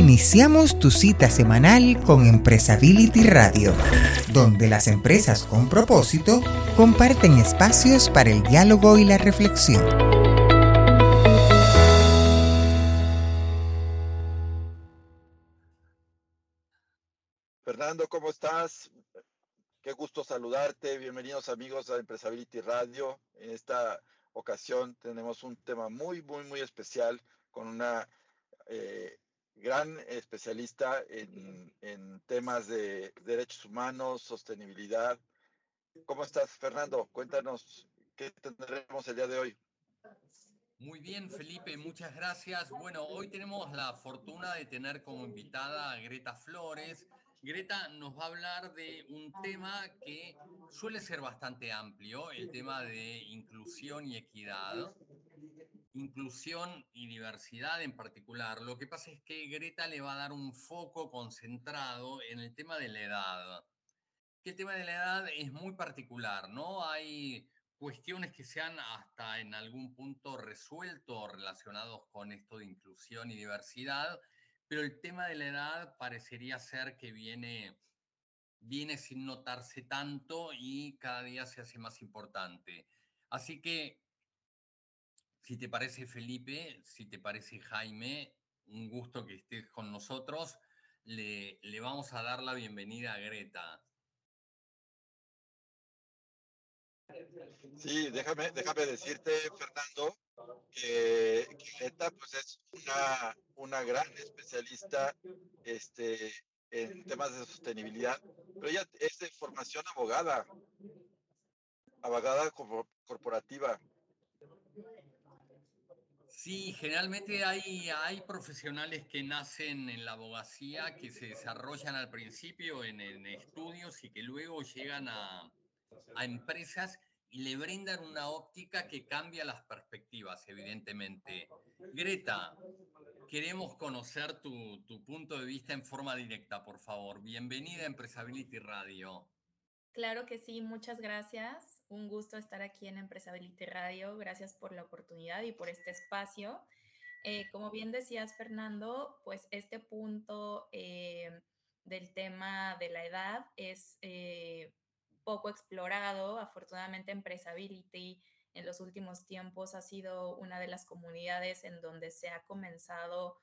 Iniciamos tu cita semanal con Empresability Radio, donde las empresas con propósito comparten espacios para el diálogo y la reflexión. Fernando, ¿cómo estás? Qué gusto saludarte. Bienvenidos amigos a Empresability Radio. En esta ocasión tenemos un tema muy, muy, muy especial con una eh, gran especialista en, temas de derechos humanos, sostenibilidad. ¿Cómo estás, Fernando? Cuéntanos qué tendremos el día de hoy. Muy bien, Felipe, muchas gracias. Bueno, hoy tenemos la fortuna de tener como invitada a Greta Flores. Greta nos va a hablar de un tema que suele ser bastante amplio, el tema de inclusión y equidad inclusión y diversidad en particular. Lo que pasa es que Greta le va a dar un foco concentrado en el tema de la edad. Que el tema de la edad es muy particular, ¿no? Hay cuestiones que se han hasta en algún punto resuelto relacionados con esto de inclusión y diversidad, pero el tema de la edad parecería ser que viene, viene sin notarse tanto y cada día se hace más importante. Así que si te parece Felipe, si te parece Jaime, un gusto que estés con nosotros. Le, vamos a dar la bienvenida a Greta. Sí, déjame, déjame decirte, Fernando, que, Greta pues, es una, una gran especialista este, en temas de sostenibilidad, pero ella es de formación abogada, abogada corporativa. Sí, generalmente hay, hay profesionales que nacen en la abogacía, que se desarrollan al principio en, estudios y que luego llegan a, empresas y le brindan una óptica que cambia las perspectivas, evidentemente. Greta, queremos conocer tu, tu punto de vista en forma directa, por favor. Bienvenida a Empresability Radio. Claro que sí, muchas gracias. Un gusto estar aquí en Empresability Radio. Gracias por la oportunidad y por este espacio. Eh, como bien decías, Fernando, pues este punto eh, del tema de la edad es eh, poco explorado. Afortunadamente, Empresability en los últimos tiempos ha sido una de las comunidades en donde se ha comenzado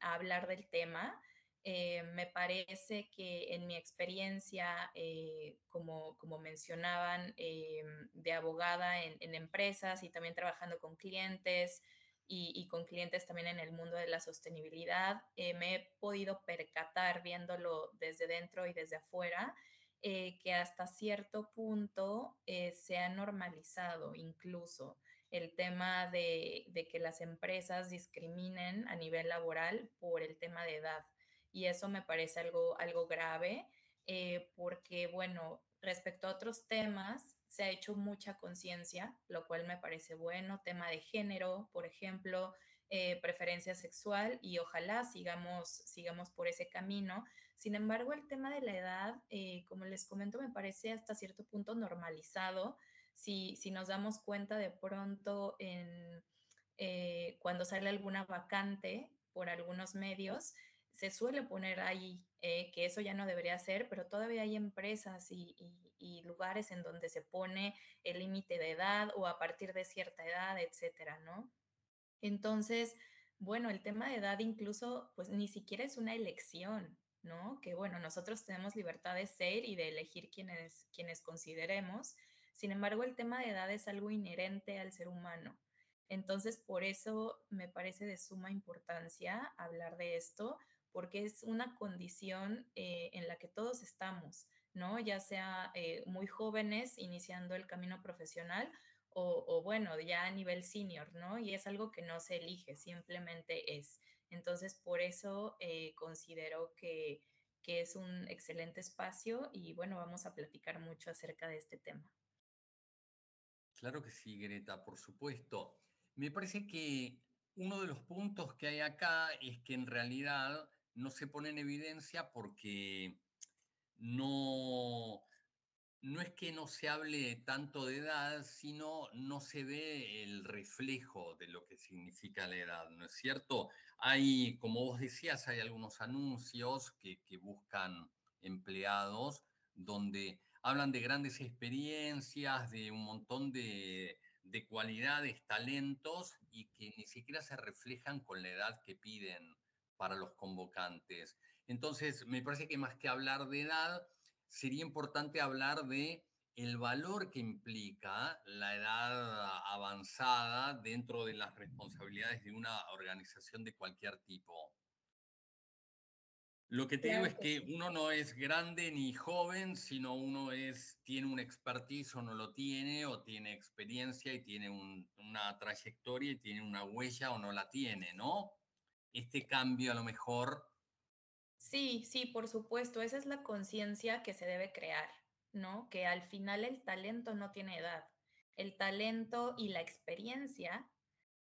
a hablar del tema. Eh, me parece que en mi experiencia, eh, como, como, mencionaban, eh, de abogada en, empresas y también trabajando con clientes y, con clientes también en el mundo de la sostenibilidad, me he podido percatar viéndolo desde dentro y desde afuera. que hasta cierto punto se ha normalizado incluso el tema de, de que las empresas discriminen a nivel laboral por el tema de edad y eso me parece algo, algo grave eh, porque, bueno, respecto a otros temas, se ha hecho mucha conciencia, lo cual me parece bueno, tema de género, por ejemplo, eh, preferencia sexual y ojalá sigamos, sigamos por ese camino. Sin embargo, el tema de la edad, eh, como les comento, me parece hasta cierto punto normalizado. Si, si nos damos cuenta de pronto en, cuando sale alguna vacante por algunos medios, se suele poner ahí eh, que eso ya no debería ser, pero todavía hay empresas y, lugares en donde se pone el límite de edad o a partir de cierta edad, etcétera, ¿no? Entonces, bueno, el tema de edad incluso, pues ni siquiera es una elección, ¿no? Que bueno, nosotros tenemos libertad de ser y de elegir quienes, quienes consideremos. Sin embargo, el tema de edad es algo inherente al ser humano. Entonces, por eso me parece de suma importancia hablar de esto, porque es una condición eh, en la que todos estamos, ¿no? Ya sea eh, muy jóvenes iniciando el camino profesional o, bueno, ya a nivel senior, ¿no? Y es algo que no se elige, simplemente es. Entonces, por eso eh, considero que, que es un excelente espacio y bueno, vamos a platicar mucho acerca de este tema. Claro que sí, Greta, por supuesto. Me parece que uno de los puntos que hay acá es que en realidad no se pone en evidencia porque no, no es que no se hable tanto de edad, sino no se ve el reflejo de lo que significa la edad, ¿no es cierto? Hay, como vos decías, hay algunos anuncios que, buscan empleados donde hablan de grandes experiencias, de un montón de, de cualidades, talentos y que ni siquiera se reflejan con la edad que piden para los convocantes. Entonces, me parece que más que hablar de edad, sería importante hablar de el valor que implica la edad avanzada dentro de las responsabilidades de una organización de cualquier tipo. Lo que te digo es que uno no es grande ni joven, sino uno es, tiene un expertise o no lo tiene, o tiene experiencia y tiene una trayectoria y tiene una huella o no la tiene, ¿no? Este cambio a lo mejor Sí, sí, por supuesto, esa es la conciencia que se debe crear, ¿no? Que al final el talento no tiene edad. El talento y la experiencia,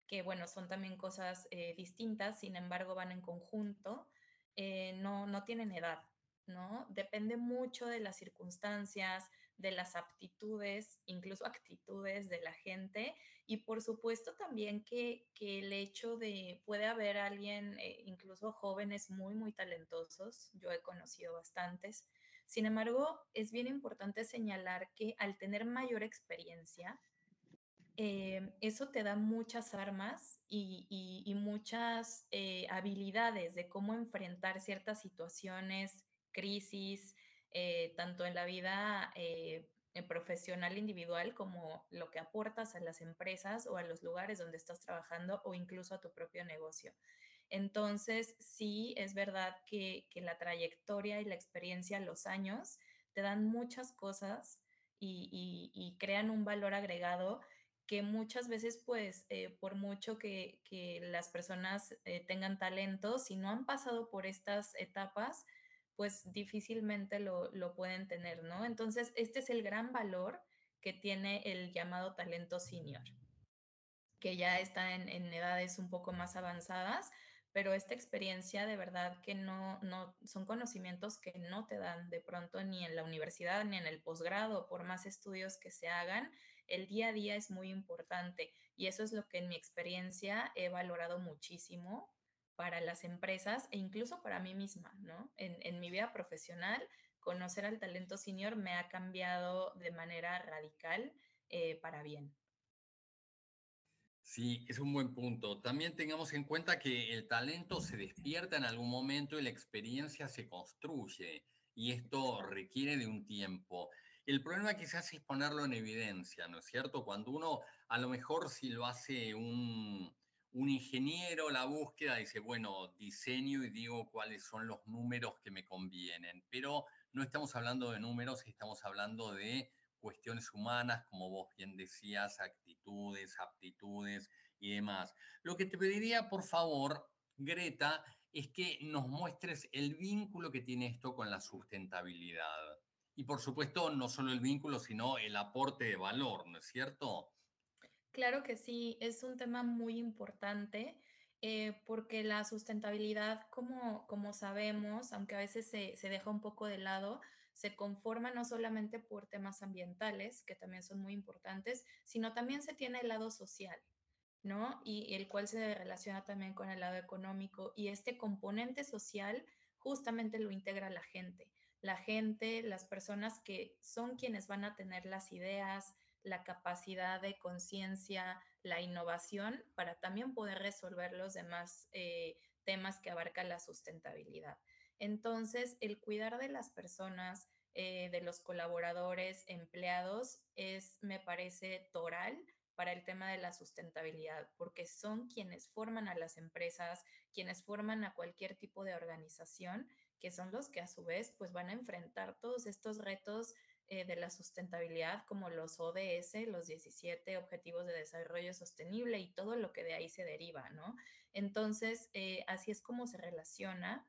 que bueno, son también cosas eh, distintas, sin embargo van en conjunto, eh, no, no tienen edad, ¿no? Depende mucho de las circunstancias, de las aptitudes, incluso actitudes de la gente y por supuesto también que, el hecho de, puede haber alguien, eh, incluso jóvenes muy, muy talentosos, yo he conocido bastantes, sin embargo, es bien importante señalar que al tener mayor experiencia, eh, eso te da muchas armas y, muchas eh, habilidades de cómo enfrentar ciertas situaciones, crisis, eh, tanto en la vida eh, profesional individual como lo que aportas a las empresas o a los lugares donde estás trabajando o incluso a tu propio negocio. Entonces, sí, es verdad que, la trayectoria y la experiencia, los años, te dan muchas cosas y, crean un valor agregado que muchas veces, pues, eh, por mucho que, las personas tengan talento, si no han pasado por estas etapas, pues difícilmente lo, pueden tener, ¿no? Entonces, este es el gran valor que tiene el llamado talento senior, que ya está en, edades un poco más avanzadas, pero esta experiencia de verdad que no, no son conocimientos que no te dan de pronto ni en la universidad ni en el posgrado, por más estudios que se hagan, el día a día es muy importante y eso es lo que en mi experiencia he valorado muchísimo para las empresas e incluso para mí misma, ¿no? En, mi vida profesional, conocer al talento senior me ha cambiado de manera radical eh, para bien. Sí, es un buen punto. También tengamos en cuenta que el talento se despierta en algún momento y la experiencia se construye y esto requiere de un tiempo. El problema quizás es ponerlo en evidencia, ¿no es cierto? Cuando uno, a lo mejor si lo hace un, un ingeniero la búsqueda dice, bueno, diseño y digo cuáles son los números que me convienen, pero no estamos hablando de números, estamos hablando de cuestiones humanas, como vos bien decías, actitudes, aptitudes y demás. Lo que te pediría, por favor, Greta, es que nos muestres el vínculo que tiene esto con la sustentabilidad. Y por supuesto, no solo el vínculo, sino el aporte de valor, ¿no es cierto? Claro que sí, es un tema muy importante eh, porque la sustentabilidad, como, como sabemos, aunque a veces se, se, deja un poco de lado, se conforma no solamente por temas ambientales, que también son muy importantes, sino también se tiene el lado social, ¿no? Y el cual se relaciona también con el lado económico. Y este componente social justamente lo integra la gente. La gente, las personas que son quienes van a tener las ideas, la capacidad de conciencia, la innovación para también poder resolver los demás eh, temas que abarca la sustentabilidad. Entonces, el cuidar de las personas, eh, de los colaboradores, empleados, es, me parece, toral para el tema de la sustentabilidad, porque son quienes forman a las empresas, quienes forman a cualquier tipo de organización, que son los que a su vez pues van a enfrentar todos estos retos eh, de la sustentabilidad como los ODS, los 17 Objetivos de Desarrollo Sostenible y todo lo que de ahí se deriva, ¿no? Entonces, eh, así es como se relaciona,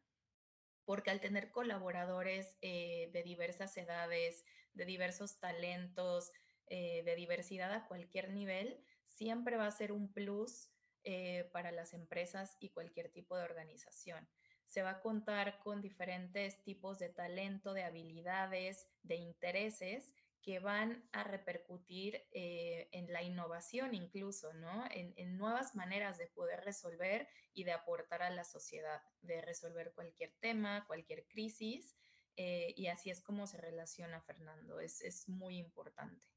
porque al tener colaboradores eh, de diversas edades, de diversos talentos, de diversidad a cualquier nivel, siempre va a ser un plus para las empresas y cualquier tipo de organización se va a contar con diferentes tipos de talento, de habilidades, de intereses que van a repercutir eh, en la innovación incluso, ¿no? En, nuevas maneras de poder resolver y de aportar a la sociedad, de resolver cualquier tema, cualquier crisis. Eh, y así es como se relaciona Fernando, es, es muy importante.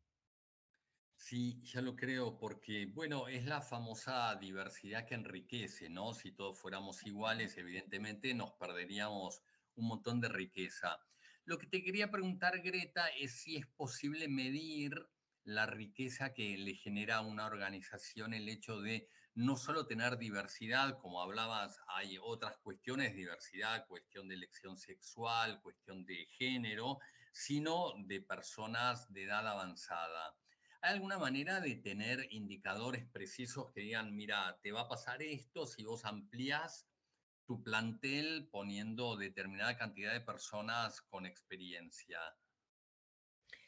Sí, ya lo creo, porque, bueno, es la famosa diversidad que enriquece, ¿no? Si todos fuéramos iguales, evidentemente nos perderíamos un montón de riqueza. Lo que te quería preguntar, Greta, es si es posible medir la riqueza que le genera a una organización el hecho de no solo tener diversidad, como hablabas, hay otras cuestiones, diversidad, cuestión de elección sexual, cuestión de género, sino de personas de edad avanzada. ¿Hay alguna manera de tener indicadores precisos que digan, mira, te va a pasar esto si vos amplías tu plantel poniendo determinada cantidad de personas con experiencia.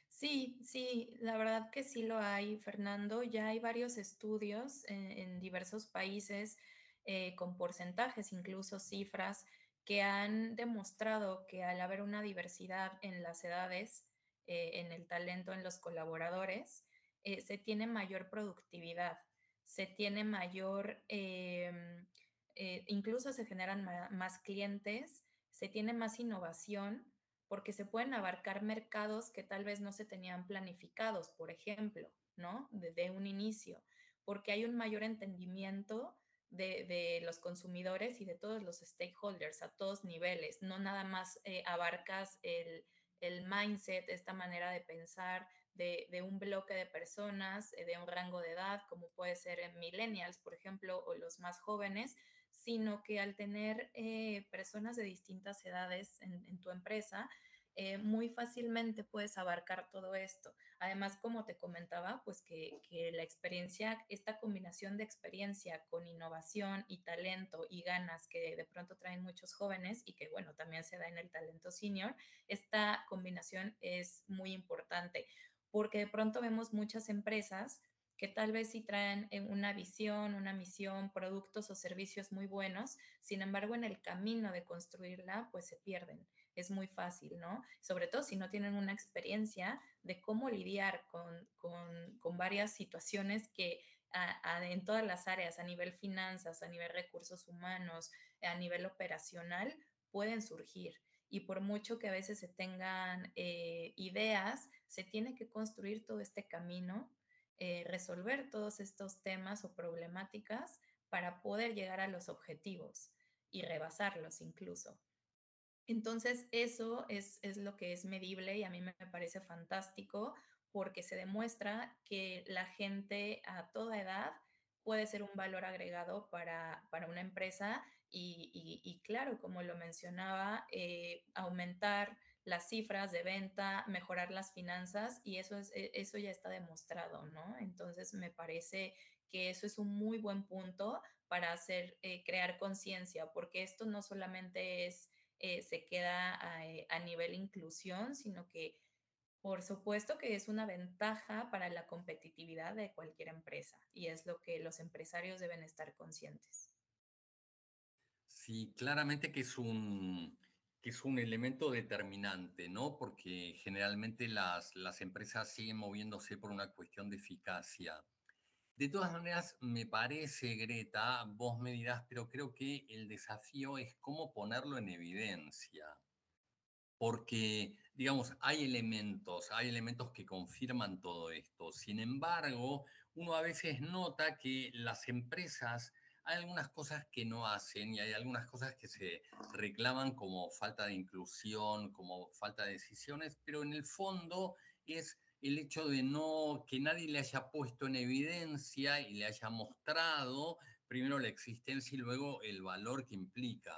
Sí, sí, la verdad que sí lo hay, Fernando. Ya hay varios estudios en, diversos países eh, con porcentajes, incluso cifras, que han demostrado que al haber una diversidad en las edades, eh, en el talento, en los colaboradores, eh, se tiene mayor productividad, se tiene mayor em, eh, incluso se generan más clientes, se tiene más innovación porque se pueden abarcar mercados que tal vez no se tenían planificados, por ejemplo, ¿no? Desde un inicio, porque hay un mayor entendimiento de, los consumidores y de todos los stakeholders a todos niveles. No nada más eh, abarcas el, mindset, esta manera de pensar de, un bloque de personas, eh, de un rango de edad, como puede ser en millennials, por ejemplo, o los más jóvenes, sino que al tener eh, personas de distintas edades en, tu empresa, eh, muy fácilmente puedes abarcar todo esto. Además, como te comentaba, pues que, la experiencia, esta combinación de experiencia con innovación y talento y ganas que de pronto traen muchos jóvenes y que, bueno, también se da en el talento senior, esta combinación es muy importante porque de pronto vemos muchas empresas que tal vez sí traen eh, una visión, una misión, productos o servicios muy buenos, sin embargo en el camino de construirla pues se pierden. Es muy fácil, ¿no? Sobre todo si no tienen una experiencia de cómo lidiar con, con, varias situaciones que en todas las áreas, a nivel finanzas, a nivel recursos humanos, a nivel operacional, pueden surgir. Y por mucho que a veces se tengan eh, ideas, se tiene que construir todo este camino eh, resolver todos estos temas o problemáticas para poder llegar a los objetivos y rebasarlos incluso. Entonces, eso es, lo que es medible y a mí me parece fantástico porque se demuestra que la gente a toda edad puede ser un valor agregado para, una empresa y, claro, como lo mencionaba, eh, aumentar las cifras de venta, mejorar las finanzas y eso, es, e, eso ya está demostrado, ¿no? Entonces me parece que eso es un muy buen punto para hacer, eh, crear conciencia, porque esto no solamente es, eh, se queda eh, a nivel inclusión, sino que por supuesto que es una ventaja para la competitividad de cualquier empresa y es lo que los empresarios deben estar conscientes. Sí, claramente que es un, que es un elemento determinante, ¿no? Porque generalmente las, las empresas siguen moviéndose por una cuestión de eficacia. De todas maneras, me parece, Greta, vos me dirás, pero creo que el desafío es cómo ponerlo en evidencia. Porque, digamos, hay elementos, hay elementos que confirman todo esto. Sin embargo, uno a veces nota que las empresas hay algunas cosas que no hacen y hay algunas cosas que se reclaman como falta de inclusión, como falta de decisiones, pero en el fondo es el hecho de no que nadie le haya puesto en evidencia y le haya mostrado primero la existencia y luego el valor que implica.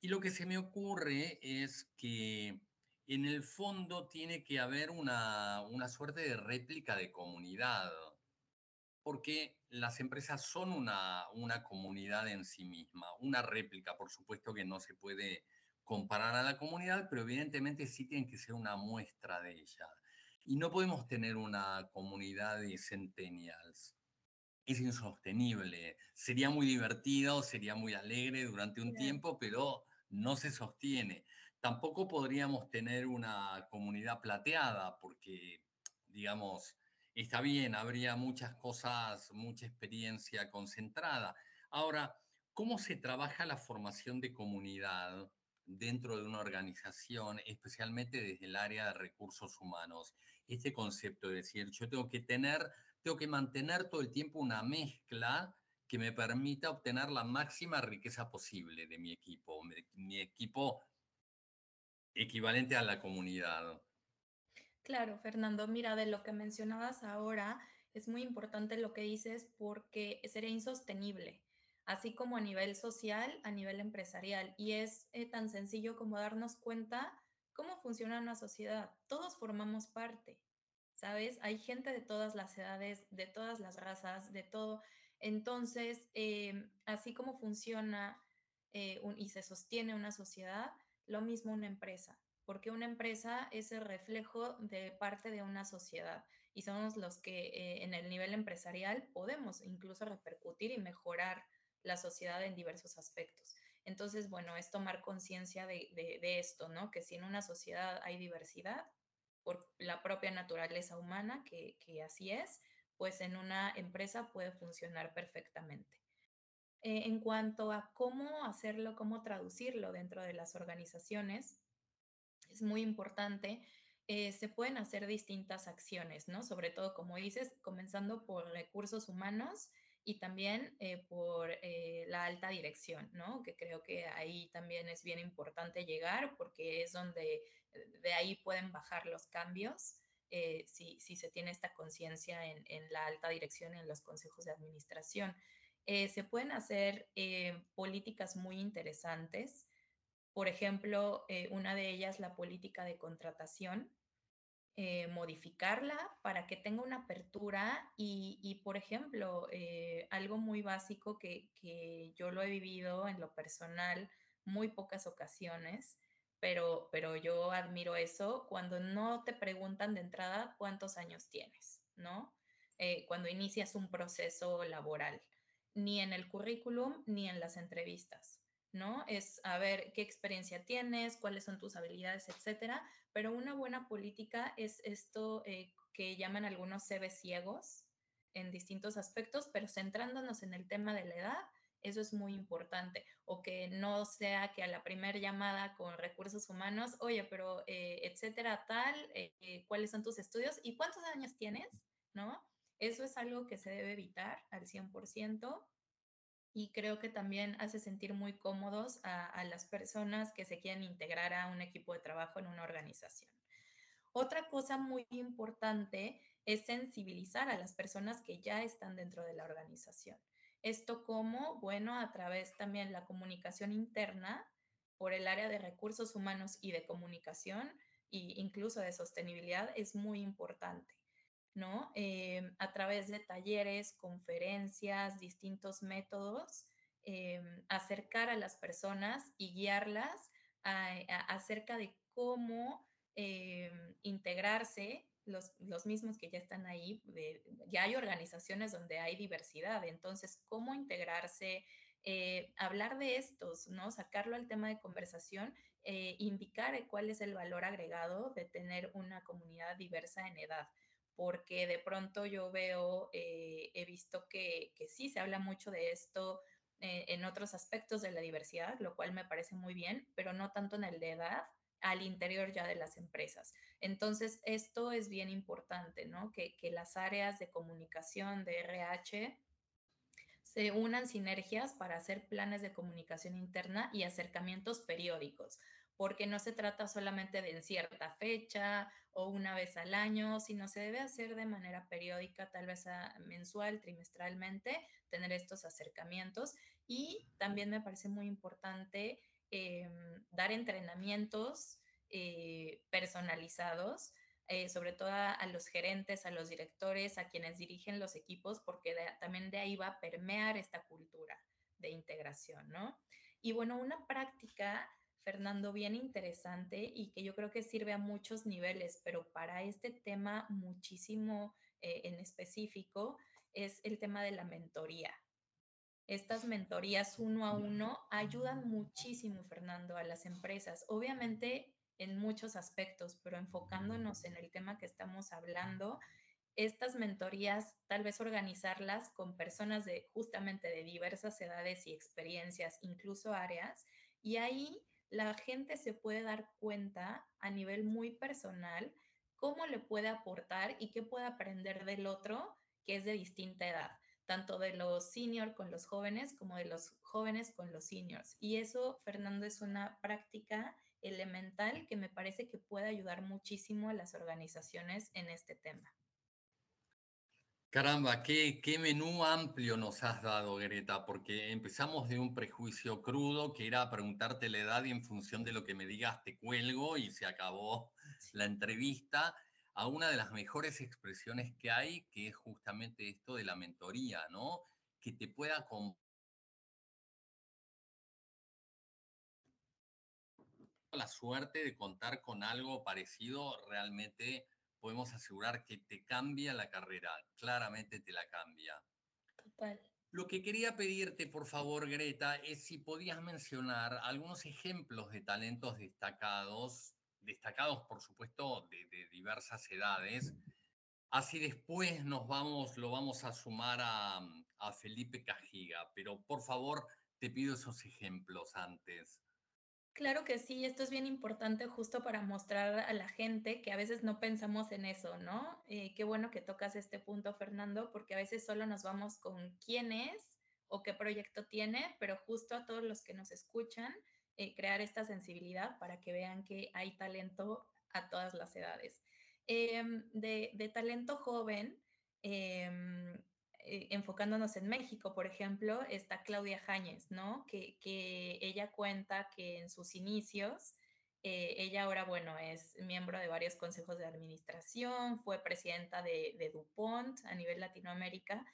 Y lo que se me ocurre es que en el fondo tiene que haber una, una suerte de réplica de comunidad porque las empresas son una, una comunidad en sí misma, una réplica, por supuesto que no se puede comparar a la comunidad, pero evidentemente sí tienen que ser una muestra de ella. Y no podemos tener una comunidad de centennials. Es insostenible. Sería muy divertido, sería muy alegre durante un tiempo, pero no se sostiene. tampoco podríamos tener una comunidad plateada porque, digamos, está bien, habría muchas cosas, mucha experiencia concentrada. Ahora, ¿cómo se trabaja la formación de comunidad dentro de una organización, especialmente desde el área de recursos humanos? Este concepto de decir, yo tengo que tener, tengo que mantener todo el tiempo una mezcla que me permita obtener la máxima riqueza posible de mi equipo, mi equipo equivalente a la comunidad. Claro, Fernando, mira, de lo que mencionabas ahora, es muy importante lo que dices porque sería insostenible, así como a nivel social, a nivel empresarial. Y es eh, tan sencillo como darnos cuenta cómo funciona una sociedad. Todos formamos parte, ¿sabes? Hay gente de todas las edades, de todas las razas, de todo. Entonces, em, así como funciona eh, y se sostiene una sociedad, lo mismo una empresa porque una empresa es el reflejo de parte de una sociedad y somos los que eh, en el nivel empresarial podemos incluso repercutir y mejorar la sociedad en diversos aspectos. Entonces, bueno, es tomar conciencia de, esto, ¿no? Que si en una sociedad hay diversidad, por la propia naturaleza humana, que, que así es, pues en una empresa puede funcionar perfectamente. Eh, en cuanto a cómo hacerlo, cómo traducirlo dentro de las organizaciones, es muy importante. Eh, se pueden hacer distintas acciones, ¿no? Sobre todo, como dices, comenzando por recursos humanos y también eh, por eh, la alta dirección, ¿no? Que creo que ahí también es bien importante llegar porque es donde de ahí pueden bajar los cambios si, si, se tiene esta conciencia en, en, la alta dirección en los consejos de administración. se pueden hacer políticas muy interesantes por ejemplo, eh, una de ellas, la política de contratación, eh, modificarla para que tenga una apertura y, por ejemplo, eh, algo muy básico que, yo lo he vivido en lo personal muy pocas ocasiones, pero, pero yo admiro eso cuando no te preguntan de entrada cuántos años tienes, ¿no? cuando inicias un proceso laboral, ni en el currículum ni en las entrevistas. ¿No? Es a ver qué experiencia tienes, cuáles son tus habilidades, etcétera. Pero una buena política es esto eh, que llaman algunos CB ciegos en distintos aspectos, pero centrándonos en el tema de la edad, eso es muy importante. O que no sea que a la primera llamada con recursos humanos, oye, pero eh, etcétera, tal, eh, cuáles son tus estudios y cuántos años tienes, ¿no? Eso es algo que se debe evitar al 100% y creo que también hace sentir muy cómodos a, las personas que se quieren integrar a un equipo de trabajo en una organización. Otra cosa muy importante es sensibilizar a las personas que ya están dentro de la organización. Esto como, bueno, a través también la comunicación interna por el área de recursos humanos y de comunicación e incluso de sostenibilidad es muy importante. ¿No? Eh, a través de talleres, conferencias, distintos métodos, eh, acercar a las personas y guiarlas acerca de cómo eh, integrarse los, los, mismos que ya están ahí. ya hay organizaciones donde hay diversidad, entonces, cómo integrarse, hablar de estos, ¿no? Sacarlo al tema de conversación, indicar cuál es el valor agregado de tener una comunidad diversa en edad porque de pronto yo veo, eh, he visto que, sí se habla mucho de esto eh, en otros aspectos de la diversidad, lo cual me parece muy bien, pero no tanto en el de edad al interior ya de las empresas. Entonces, esto es bien importante, ¿no? Que, que las áreas de comunicación de RH se unan sinergias para hacer planes de comunicación interna y acercamientos periódicos porque no se trata solamente de en cierta fecha o una vez al año, sino se debe hacer de manera periódica, tal vez mensual, trimestralmente, tener estos acercamientos. Y también me parece muy importante em, dar entrenamientos eh, personalizados. Eh, sobre todo a, los gerentes, a los directores, a quienes dirigen los equipos, porque también de ahí va a permear esta cultura de integración, ¿no? Y bueno, una práctica Fernando, bien interesante y que yo creo que sirve a muchos niveles, pero para este tema muchísimo eh, en específico es el tema de la mentoría. estas mentorías uno a uno ayudan muchísimo, Fernando, a las empresas. Obviamente en muchos aspectos, pero enfocándonos en el tema que estamos hablando, estas mentorías, tal vez organizarlas con personas de justamente de diversas edades y experiencias, incluso áreas, y ahí la gente se puede dar cuenta a nivel muy personal cómo le puede aportar y qué puede aprender del otro que es de distinta edad, tanto de los senior con los jóvenes como de los jóvenes con los seniors. Y eso, Fernando, es una práctica elemental que me parece que puede ayudar muchísimo a las organizaciones en este tema. Caramba, qué, qué menú amplio nos has dado, Greta, porque empezamos de un prejuicio crudo que era preguntarte la edad y en función de lo que me digas te cuelgo y se acabó la entrevista a una de las mejores expresiones que hay, que es justamente esto de la mentoría, ¿no? Que te pueda la suerte de contar con algo parecido realmente podemos asegurar que te cambia la carrera, claramente te la cambia. Total. Lo que quería pedirte, por favor, Greta, es si podías mencionar algunos ejemplos de talentos destacados, destacados, por supuesto, de, diversas edades. Así después nos vamos, lo vamos a sumar a, a Felipe Cajiga, pero por favor, te pido esos ejemplos antes. Claro que sí, esto es bien importante justo para mostrar a la gente que a veces no pensamos en eso, ¿no? Eh, qué bueno que tocas este punto, Fernando, porque a veces solo nos vamos con quién es o qué proyecto tiene, pero justo a todos los que nos escuchan, eh, crear esta sensibilidad para que vean que hay talento a todas las edades. Em, de, de, talento joven, em, eh, enfocándonos en México, por ejemplo, está Claudia Jáñez, ¿no? Que, ella cuenta que en sus inicios, eh, ella ahora, bueno, es miembro de varios consejos de administración, fue presidenta de, DuPont a nivel Latinoamérica,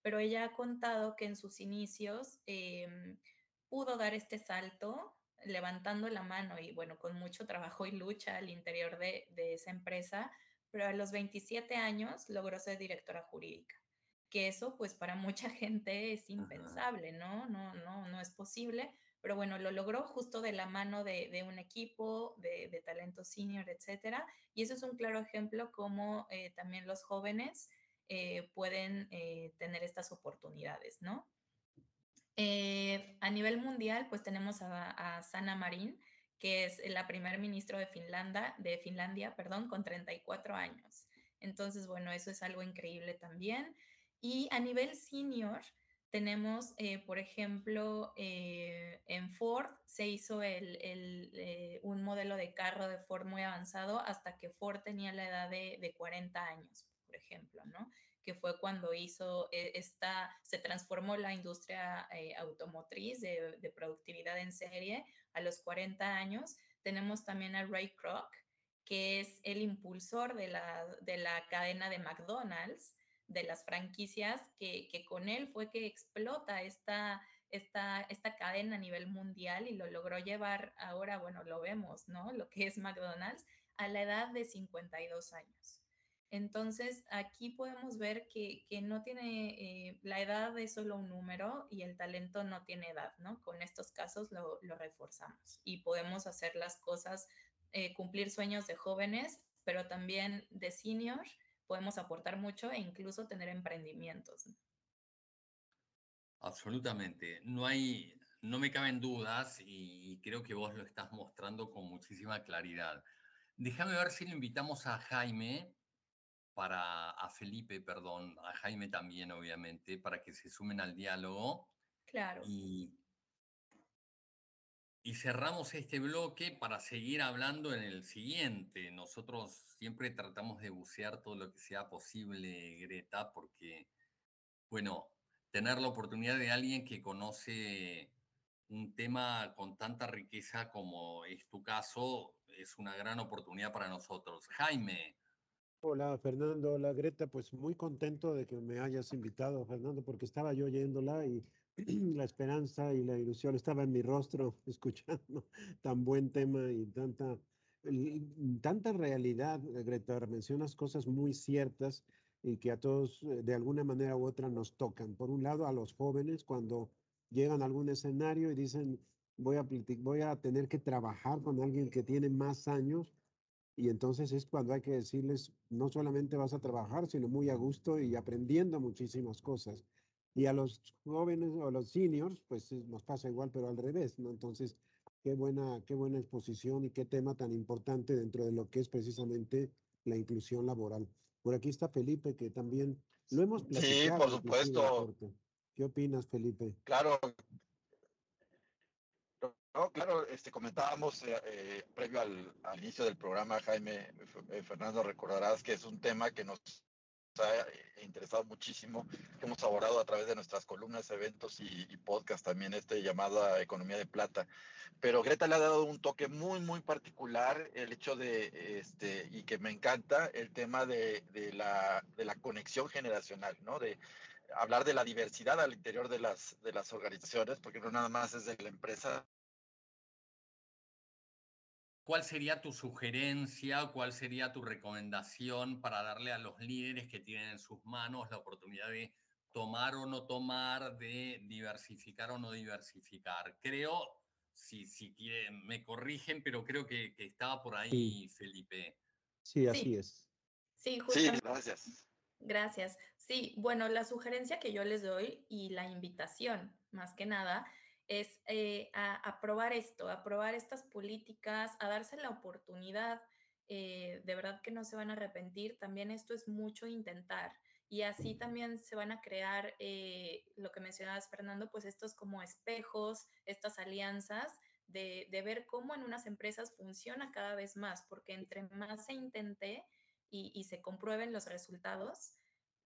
pero ella ha contado que en sus inicios em, pudo dar este salto levantando la mano y bueno, con mucho trabajo y lucha al interior de esa empresa, pero a los 27 años logró ser directora jurídica que eso pues para mucha gente es impensable, ¿no? No, no, no es posible, pero bueno, lo logró justo de la mano de, un equipo de, talento senior, etcétera, y eso es un claro ejemplo cómo eh, también los jóvenes eh, pueden eh, tener estas oportunidades, ¿no? a nivel mundial, pues tenemos a, a Sana Marín, que es la primer ministro de Finlandia, de Finlandia, perdón, con 34 años. Entonces, bueno, eso es algo increíble también. Y a nivel senior, tenemos, eh, por ejemplo, eh, en Ford se hizo el, eh, un modelo de carro de Ford muy avanzado hasta que Ford tenía la edad de, de 40 años, por ejemplo, ¿no? Que fue cuando hizo esta, se transformó la industria automotriz de, de, productividad en serie a los 40 años. Tenemos también a Ray Kroc, que es el impulsor de la, de la cadena de McDonald's de las franquicias, que, con él fue que explota esta, esta, esta cadena a nivel mundial y lo logró llevar ahora, bueno, lo vemos, ¿no? Lo que es McDonald's a la edad de 52 años. Entonces, aquí podemos ver que, no tiene, eh, la edad es solo un número y el talento no tiene edad, ¿no? Con estos casos lo, reforzamos y podemos hacer las cosas, eh, cumplir sueños de jóvenes, pero también de senior podemos aportar mucho e incluso tener emprendimientos. Absolutamente. No hay, no me caben dudas y creo que vos lo estás mostrando con muchísima claridad. Déjame ver si lo invitamos a Jaime para a Felipe, perdón, a Jaime también obviamente para que se sumen al diálogo. Claro. Y y cerramos este bloque para seguir hablando en el siguiente. Nosotros siempre tratamos de bucear todo lo que sea posible, Greta, porque, bueno, tener la oportunidad de alguien que conoce un tema con tanta riqueza como es tu caso es una gran oportunidad para nosotros. Jaime. Hola Fernando, hola Greta, pues muy contento de que me hayas invitado, Fernando, porque estaba yo oyéndola y la esperanza y la ilusión estaba en mi rostro escuchando tan buen tema y tanta, tanta realidad, Greta. Mencionas cosas muy ciertas y que a todos eh, de alguna manera u otra nos tocan. Por un lado, a los jóvenes cuando llegan a algún escenario y dicen, voy a, voy a tener que trabajar con alguien que tiene más años y entonces es cuando hay que decirles, no solamente vas a trabajar, sino muy a gusto y aprendiendo muchísimas cosas. Y a los jóvenes o a los seniors, pues nos pasa igual, pero al revés, ¿no? Entonces, qué buena, qué buena exposición y qué tema tan importante dentro de lo que es precisamente la inclusión laboral. Por aquí está Felipe, que también lo hemos platicado. Sí, por supuesto. ¿Qué opinas, Felipe? Claro. No, claro, este, comentábamos eh, eh, previo al, al, inicio del programa, Jaime, eh, Fernando, recordarás que es un tema que nos ha interesado muchísimo, que hemos abordado a través de nuestras columnas, eventos y, y podcast también, este llamado Economía de Plata. Pero Greta le ha dado un toque muy, muy particular, el hecho de, este, y que me encanta, el tema de, de, la, de la conexión generacional, ¿no? De hablar de la diversidad al interior de las, de las organizaciones, porque no nada más es de la empresa, ¿Cuál sería tu sugerencia, cuál sería tu recomendación para darle a los líderes que tienen en sus manos la oportunidad de tomar o no tomar, de diversificar o no diversificar? Creo, si, si quieren, me corrigen, pero creo que, que estaba por ahí, Felipe. Sí, así es. Sí, sí, gracias. Gracias. Sí, bueno, la sugerencia que yo les doy y la invitación, más que nada, es eh, a, a, probar esto, a probar estas políticas, a darse la oportunidad. Eh, de verdad que no se van a arrepentir. También esto es mucho intentar. Y así también se van a crear eh, lo que mencionabas, Fernando, pues estos como espejos, estas alianzas de, de, ver cómo en unas empresas funciona cada vez más, porque entre más se intente y se comprueben los resultados,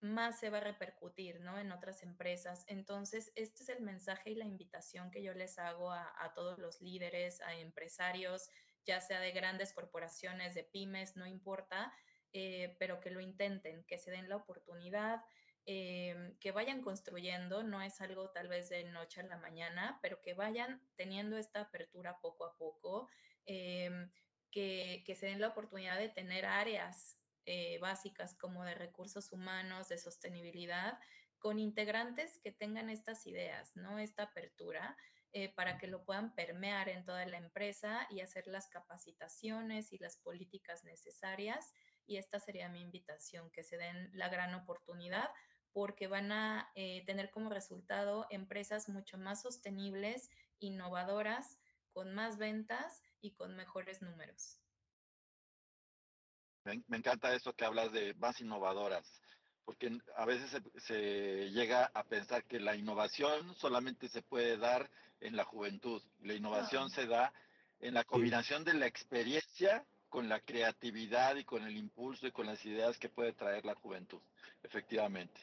más se va a repercutir, ¿no? En otras empresas. Entonces, este es el mensaje y la invitación que yo les hago a, todos los líderes, a empresarios, ya sea de grandes corporaciones, de pymes, no importa, eh, pero que lo intenten, que se den la oportunidad, eh, que vayan construyendo, no es algo tal vez de noche a la mañana, pero que vayan teniendo esta apertura poco a poco, que, que se den la oportunidad de tener áreas eh, básicas como de recursos humanos, de sostenibilidad, con integrantes que tengan estas ideas, ¿no? Esta apertura. Eh, para que lo puedan permear en toda la empresa y hacer las capacitaciones y las políticas necesarias. Y esta sería mi invitación, que se den la gran oportunidad porque van a eh, tener como resultado empresas mucho más sostenibles, innovadoras, con más ventas y con mejores números. Me, encanta eso que hablas de más innovadoras, porque a veces se, llega a pensar que la innovación solamente se puede dar en la juventud. La innovación se da en la combinación de la experiencia con la creatividad y con el impulso y con las ideas que puede traer la juventud, efectivamente.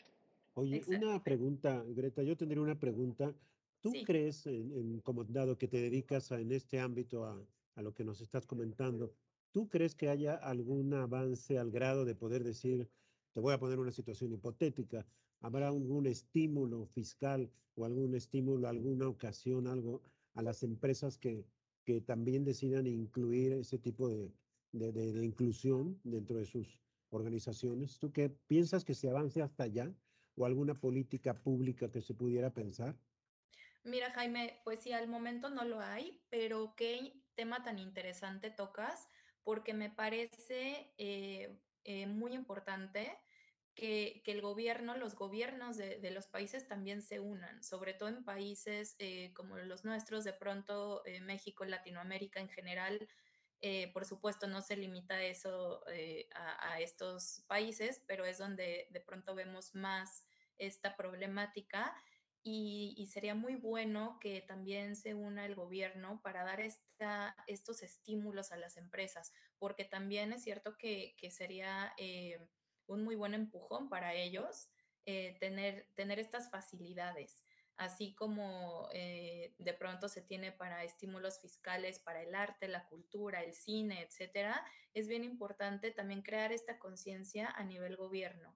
Oye, una pregunta, Greta, yo tendría una pregunta. ¿Tú crees, en, como dado que te dedicas en este ámbito a, a, lo que nos estás comentando, ¿Tú crees que haya algún avance al grado de poder decir, te voy a poner una situación hipotética, habrá algún estímulo fiscal o algún estímulo, alguna ocasión, algo a las empresas que, que también decidan incluir ese tipo de, de, de, inclusión dentro de sus organizaciones? ¿Tú qué piensas que se avance hasta allá o alguna política pública que se pudiera pensar? Mira, Jaime, pues sí, al momento no lo hay, pero qué tema tan interesante tocas porque me parece eh, eh, muy importante que, el gobierno, los gobiernos de, los países también se unan, sobre todo en países eh, como los nuestros, de pronto México, Latinoamérica en general, por supuesto no se limita eso a, a, estos países, pero es donde de pronto vemos más esta problemática y, sería muy bueno que también se una el gobierno para dar estos estímulos a las empresas, porque también es cierto que, sería eh, un muy buen empujón para ellos eh, tener, tener estas facilidades, así como eh, de pronto se tiene para estímulos fiscales para el arte, la cultura, el cine, etcétera, es bien importante también crear esta conciencia a nivel gobierno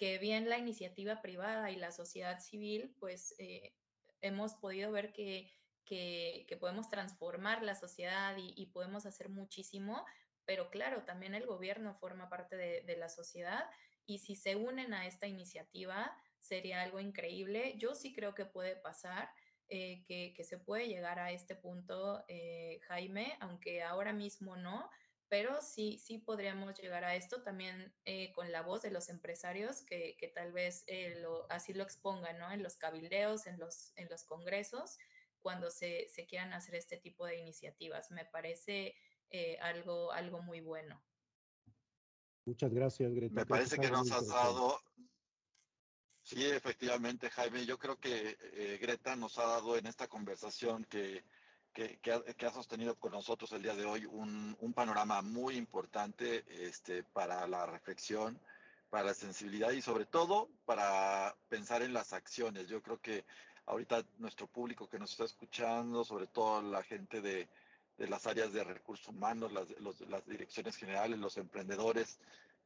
que bien la iniciativa privada y la sociedad civil, pues eh, hemos podido ver que, que, podemos transformar la sociedad y, podemos hacer muchísimo, pero claro, también el gobierno forma parte de, la sociedad y si se unen a esta iniciativa, sería algo increíble. Yo sí creo que puede pasar. Eh, que, que, se puede llegar a este punto, eh, Jaime, aunque ahora mismo no, pero sí, sí podríamos llegar a esto también eh, con la voz de los empresarios que, que tal vez lo, así lo expongan, ¿no? En los cabildeos, en los, en los congresos, cuando se, se quieran hacer este tipo de iniciativas. Me parece algo, algo muy bueno. Muchas gracias, Greta. Me parece que nos has dado, Sí, efectivamente, Jaime. Yo creo que eh, Greta nos ha dado en esta conversación que, que, ha, sostenido con nosotros el día de hoy un, un, panorama muy importante este, para la reflexión, para la sensibilidad y sobre todo para pensar en las acciones. Yo creo que ahorita nuestro público que nos está escuchando, sobre todo la gente de, de las áreas de recursos humanos, las, las direcciones generales, los emprendedores,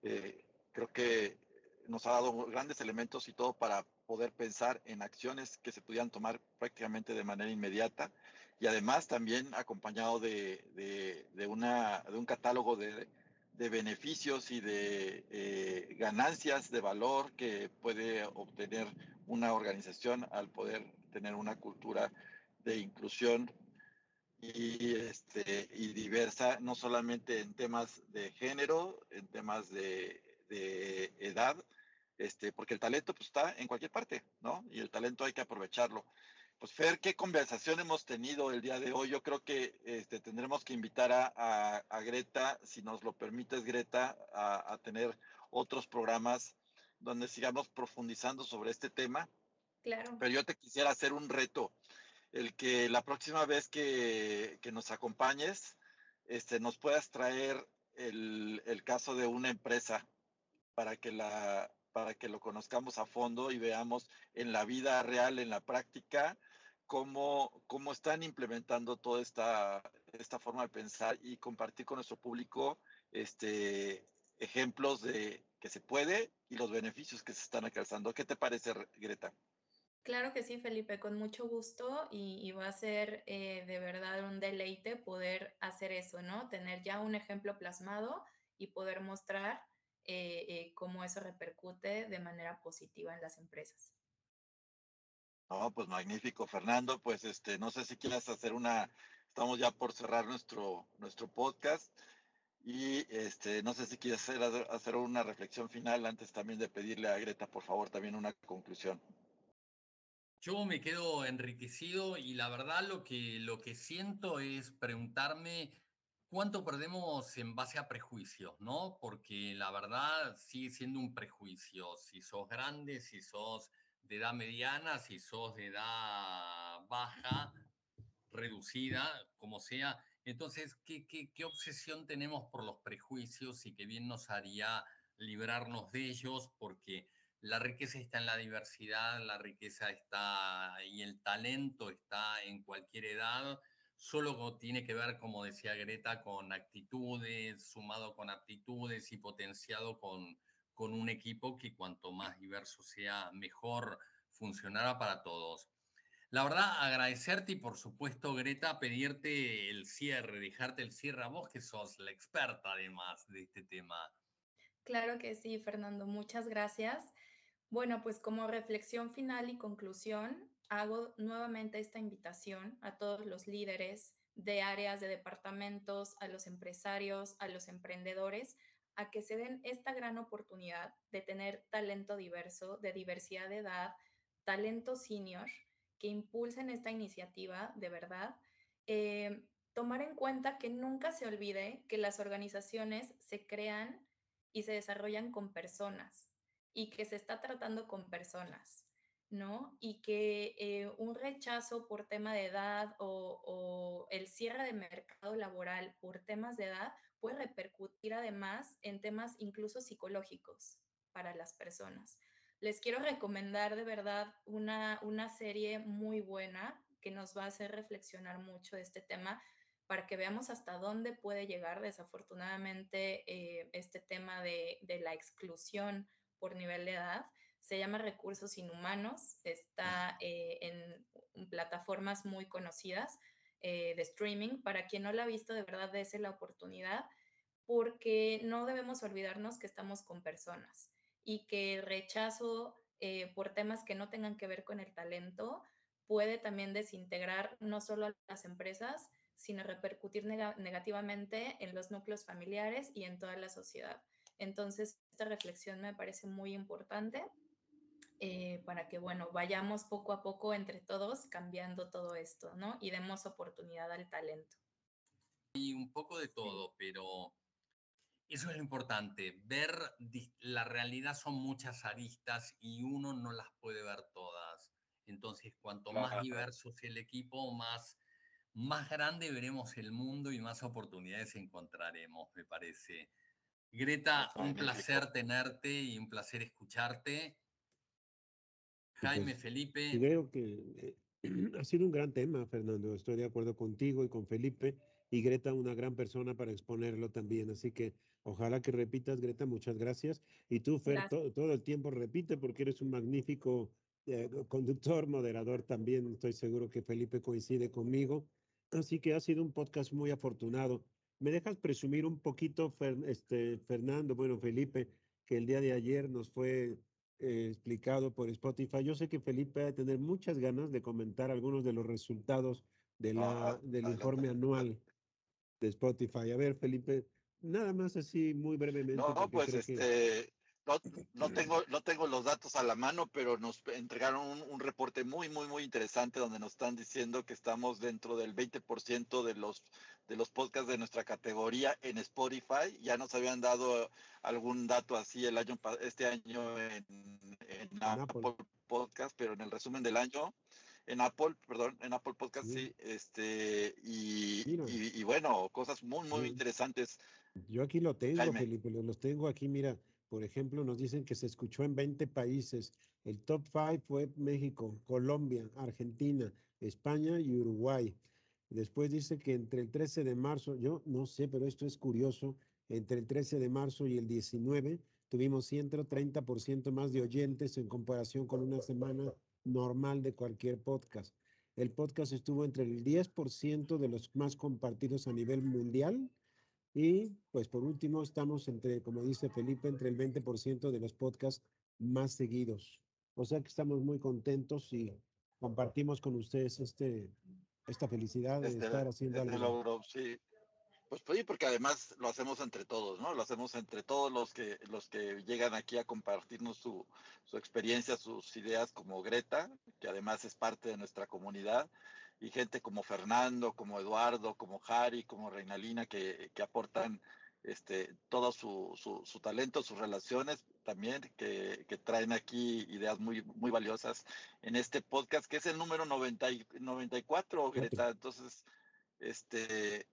eh, creo que nos ha dado grandes elementos y todo para poder pensar en acciones que se pudieran tomar prácticamente de manera inmediata y además también acompañado de, de, una, de un catálogo de, de beneficios y de eh, ganancias de valor que puede obtener una organización al poder tener una cultura de inclusión y, este, y diversa, no solamente en temas de género, en temas de, de edad, este, porque el talento pues, está en cualquier parte, ¿no? Y el talento hay que aprovecharlo. Pues Fer, ¿qué conversación hemos tenido el día de hoy? Yo creo que este, tendremos que invitar a, a, Greta, si nos lo permites, Greta, a, a, tener otros programas donde sigamos profundizando sobre este tema. Claro. Pero yo te quisiera hacer un reto, el que la próxima vez que, que nos acompañes, este, nos puedas traer el, el caso de una empresa para que la, para que lo conozcamos a fondo y veamos en la vida real, en la práctica, cómo, cómo están implementando toda esta, esta forma de pensar y compartir con nuestro público este, ejemplos de que se puede y los beneficios que se están alcanzando. ¿Qué te parece, Greta? Claro que sí, Felipe, con mucho gusto y, va a ser eh, de verdad un deleite poder hacer eso, ¿no? Tener ya un ejemplo plasmado y poder mostrar eh, eh, cómo eso repercute de manera positiva en las empresas. No, pues magnífico, Fernando. Pues este, no sé si quieres hacer una, estamos ya por cerrar nuestro, nuestro podcast. Y este, no sé si quieres hacer, hacer una reflexión final antes también de pedirle a Greta, por favor, también una conclusión. Yo me quedo enriquecido y la verdad lo que, lo que siento es preguntarme cuánto perdemos en base a prejuicios, ¿no? Porque la verdad sigue siendo un prejuicio. Si sos grande, si sos de edad mediana, si sos de edad baja, reducida, como sea. Entonces, ¿qué, qué, qué obsesión tenemos por los prejuicios y qué bien nos haría librarnos de ellos? Porque la riqueza está en la diversidad, la riqueza está y el talento está en cualquier edad solo tiene que ver, como decía Greta, con actitudes, sumado con aptitudes y potenciado con, con un equipo que cuanto más diverso sea, mejor funcionará para todos. La verdad, agradecerte y por supuesto, Greta, pedirte el cierre, dejarte el cierre a vos, que sos la experta además de este tema. Claro que sí, Fernando, muchas gracias. Bueno, pues como reflexión final y conclusión, hago nuevamente esta invitación a todos los líderes de áreas, de departamentos, a los empresarios, a los emprendedores, a que se den esta gran oportunidad de tener talento diverso, de diversidad de edad, talento senior, que impulsen esta iniciativa de verdad. Eh, tomar en cuenta que nunca se olvide que las organizaciones se crean y se desarrollan con personas y que se está tratando con personas. ¿no? Y que eh, un rechazo por tema de edad o, el cierre de mercado laboral por temas de edad puede repercutir además en temas incluso psicológicos para las personas. Les quiero recomendar de verdad una, una serie muy buena que nos va a hacer reflexionar mucho de este tema para que veamos hasta dónde puede llegar desafortunadamente eh, este tema de, de la exclusión por nivel de edad se llama Recursos Inhumanos, está eh, en plataformas muy conocidas eh, de streaming. Para quien no la ha visto, de verdad, dése la oportunidad porque no debemos olvidarnos que estamos con personas y que el rechazo eh, por temas que no tengan que ver con el talento puede también desintegrar no solo a las empresas, sino repercutir negativamente en los núcleos familiares y en toda la sociedad. Entonces, esta reflexión me parece muy importante eh, para que, bueno, vayamos poco a poco entre todos cambiando todo esto, ¿no? Y demos oportunidad al talento. Y un poco de todo, pero eso es lo importante, ver la realidad son muchas aristas y uno no las puede ver todas. Entonces, cuanto más diverso sea el equipo, más, más grande veremos el mundo y más oportunidades encontraremos, me parece. Greta, un placer tenerte y un placer escucharte. Jaime, Pues, Felipe. Creo que eh, ha sido un gran tema, Fernando. Estoy de acuerdo contigo y con Felipe. Y Greta, una gran persona para exponerlo también. Así que ojalá que repitas, Greta. Muchas gracias. Y tú, Fer, Gracias. todo el tiempo repite porque eres un magnífico eh, conductor, moderador también. Estoy seguro que Felipe coincide conmigo. Así que ha sido un podcast muy afortunado. ¿Me dejas presumir un poquito, Fer- este, Fernando, bueno, Felipe, que el día de ayer nos fue eh, explicado por Spotify. Yo sé que Felipe va a tener muchas ganas de comentar algunos de los resultados de la, Ah, del adelante. informe anual de Spotify. A ver, Felipe, nada más así muy brevemente. No, pues creo que- este, no, no tengo, no tengo los datos a la mano, pero nos entregaron un, un reporte muy, muy, muy interesante donde nos están diciendo que estamos dentro del 20% de los, de los podcasts de nuestra categoría en Spotify. Ya nos habían dado algún dato así el año, este año en, en Apple. Apple Podcast, pero en el resumen del año, en Apple, perdón, en Apple Podcast, Sí. sí, este, y, y, y bueno, cosas muy, muy Sí. interesantes. Yo aquí lo tengo, Jaime. Felipe, lo- los tengo aquí. Mira, por ejemplo, nos dicen que se escuchó en 20 países. El top 5 fue México, Colombia, Argentina, España y Uruguay. Después dice que entre el 13 de marzo, yo no sé, pero esto es curioso, entre el 13 de marzo y el 19 tuvimos 130% más de oyentes en comparación con una semana normal de cualquier podcast. El podcast estuvo entre el 10% de los más compartidos a nivel mundial y pues por último estamos entre, como dice Felipe, entre el 20% de los podcasts más seguidos. O sea que estamos muy contentos y compartimos con ustedes este, esta felicidad de Este, estar haciendo este algo. logro, sí. Pues, pues sí, porque además lo hacemos entre todos, ¿no? Lo hacemos entre todos los que los que llegan aquí a compartirnos su, su experiencia, sus ideas, como Greta, que además es parte de nuestra comunidad, y gente como Fernando, como Eduardo, como Jari, como Reinalina, que, que aportan este, todo su, su, su talento, sus relaciones también, que, que traen aquí ideas muy, muy valiosas en este podcast, que es el número 90 y- 94, Greta. Entonces, este,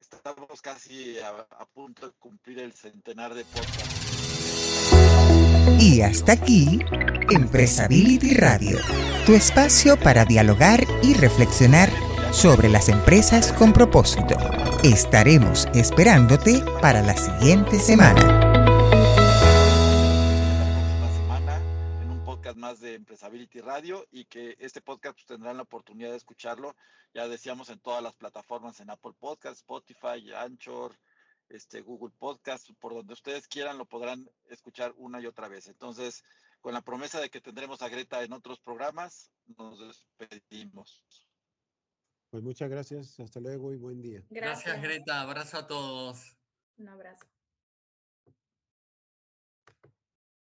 estamos casi a, a punto de cumplir el centenar de podcasts. Y hasta aquí, Empresability Radio, tu espacio para dialogar y reflexionar sobre las empresas con propósito. Estaremos esperándote para la siguiente semana. en un podcast más de Empresability Radio y que este podcast pues, tendrán la oportunidad de escucharlo, ya decíamos en todas las plataformas, en Apple Podcast, Spotify, Anchor, este, Google Podcast, por donde ustedes quieran lo podrán escuchar una y otra vez. Entonces, con la promesa de que tendremos a Greta en otros programas, nos despedimos. Pues muchas gracias, hasta luego y buen día. Gracias. Gracias, Greta. Abrazo a todos. Un abrazo.